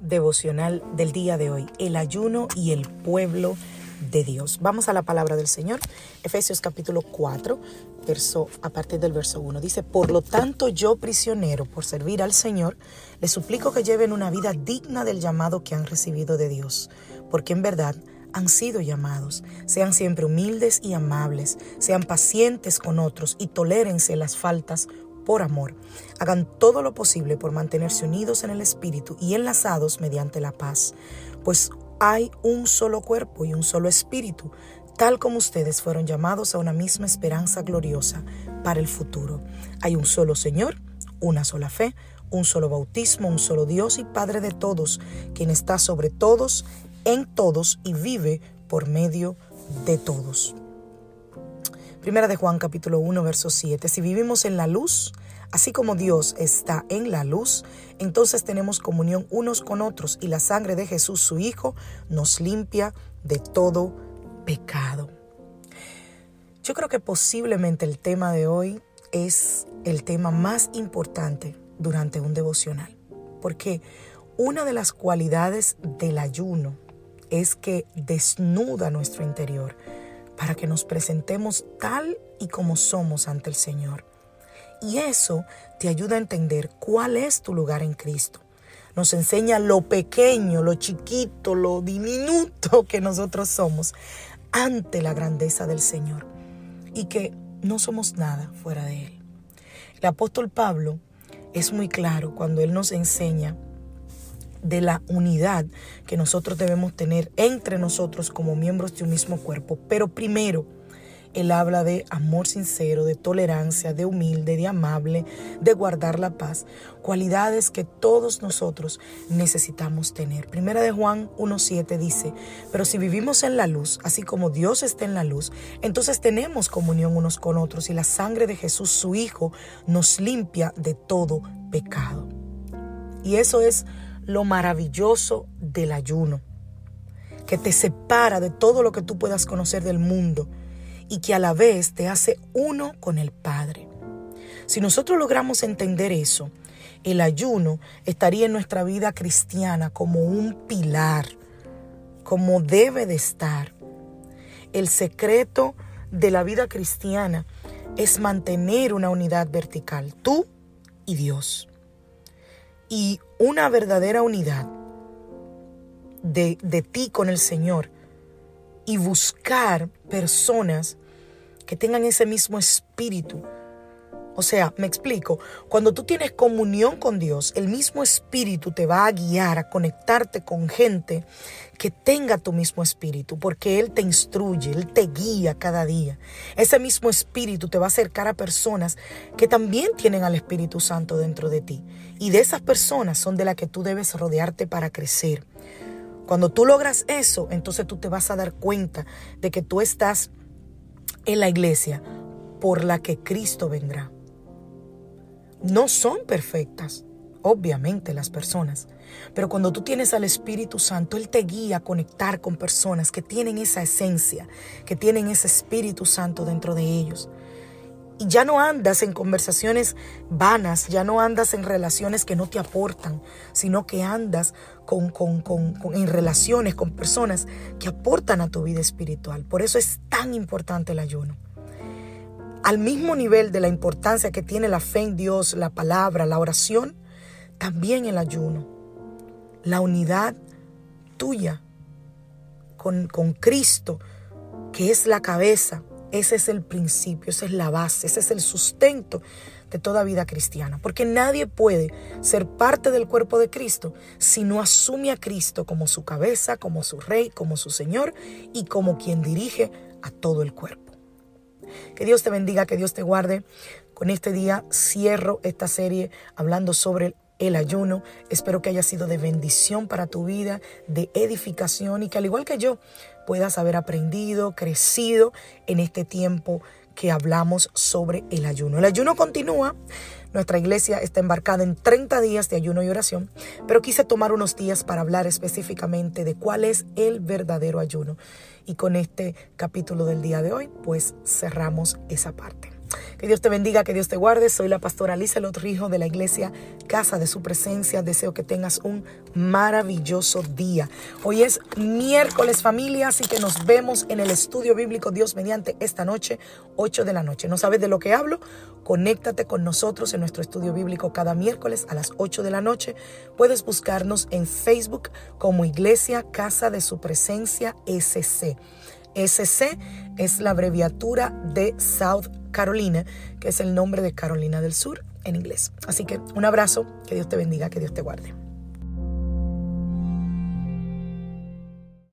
Devocional del día de hoy, el ayuno y el pueblo de Dios. Vamos a la palabra del Señor. Efesios capítulo 4, verso, a partir del verso 1. Dice, por lo tanto yo prisionero por servir al Señor, les suplico que lleven una vida digna del llamado que han recibido de Dios, porque en verdad han sido llamados. Sean siempre humildes y amables, sean pacientes con otros y tolérense las faltas por amor. Hagan todo lo posible por mantenerse unidos en el Espíritu y enlazados mediante la paz, pues hay un solo cuerpo y un solo espíritu, tal como ustedes fueron llamados a una misma esperanza gloriosa para el futuro. Hay un solo Señor, una sola fe, un solo bautismo, un solo Dios y Padre de todos, quien está sobre todos, en todos y vive por medio de todos. Primera de Juan capítulo 1 verso 7. Si vivimos en la luz, Así como Dios está en la luz, entonces tenemos comunión unos con otros y la sangre de Jesús, su Hijo, nos limpia de todo pecado. Yo creo que posiblemente el tema de hoy es el tema más importante durante un devocional, porque una de las cualidades del ayuno es que desnuda nuestro interior para que nos presentemos tal y como somos ante el Señor. Y eso te ayuda a entender cuál es tu lugar en Cristo. Nos enseña lo pequeño, lo chiquito, lo diminuto que nosotros somos ante la grandeza del Señor y que no somos nada fuera de Él. El apóstol Pablo es muy claro cuando Él nos enseña de la unidad que nosotros debemos tener entre nosotros como miembros de un mismo cuerpo. Pero primero, él habla de amor sincero, de tolerancia, de humilde, de amable, de guardar la paz, cualidades que todos nosotros necesitamos tener. Primera de Juan 1.7 dice, pero si vivimos en la luz, así como Dios está en la luz, entonces tenemos comunión unos con otros y la sangre de Jesús, su Hijo, nos limpia de todo pecado. Y eso es lo maravilloso del ayuno, que te separa de todo lo que tú puedas conocer del mundo y que a la vez te hace uno con el Padre. Si nosotros logramos entender eso, el ayuno estaría en nuestra vida cristiana como un pilar, como debe de estar. El secreto de la vida cristiana es mantener una unidad vertical, tú y Dios. Y una verdadera unidad de, de ti con el Señor y buscar personas que tengan ese mismo espíritu. O sea, me explico, cuando tú tienes comunión con Dios, el mismo espíritu te va a guiar a conectarte con gente que tenga tu mismo espíritu, porque Él te instruye, Él te guía cada día. Ese mismo espíritu te va a acercar a personas que también tienen al Espíritu Santo dentro de ti. Y de esas personas son de las que tú debes rodearte para crecer. Cuando tú logras eso, entonces tú te vas a dar cuenta de que tú estás en la iglesia por la que Cristo vendrá. No son perfectas, obviamente las personas, pero cuando tú tienes al Espíritu Santo, Él te guía a conectar con personas que tienen esa esencia, que tienen ese Espíritu Santo dentro de ellos. Y ya no andas en conversaciones vanas, ya no andas en relaciones que no te aportan, sino que andas con, en relaciones con personas que aportan a tu vida espiritual. Por eso es tan importante el ayuno. Al mismo nivel de la importancia que tiene la fe en Dios, la palabra, la oración, también el ayuno. La unidad tuya con, con Cristo, que es la cabeza Ese es el principio, esa es la base, ese es el sustento de toda vida cristiana. Porque nadie puede ser parte del cuerpo de Cristo si no asume a Cristo como su cabeza, como su rey, como su Señor y como quien dirige a todo el cuerpo. Que Dios te bendiga, que Dios te guarde. Con este día cierro esta serie hablando sobre el ayuno. Espero que haya sido de bendición para tu vida, de edificación y que al igual que yo puedas haber aprendido, crecido en este tiempo que hablamos sobre el ayuno. El ayuno continúa. Nuestra iglesia está embarcada en 30 días de ayuno y oración, pero quise tomar unos días para hablar específicamente de cuál es el verdadero ayuno. Y con este capítulo del día de hoy, pues cerramos esa parte. Que Dios te bendiga, que Dios te guarde. Soy la pastora Lisa Lotrijo de la iglesia Casa de Su Presencia. Deseo que tengas un maravilloso día. Hoy es miércoles familia, así que nos vemos en el estudio bíblico Dios mediante esta noche, 8 de la noche. ¿No sabes de lo que hablo? Conéctate con nosotros en nuestro estudio bíblico cada miércoles a las 8 de la noche. Puedes buscarnos en Facebook como Iglesia Casa de Su Presencia SC. SC es la abreviatura de South Carolina, que es el nombre de Carolina del Sur en inglés. Así que un abrazo, que Dios te bendiga, que Dios te guarde.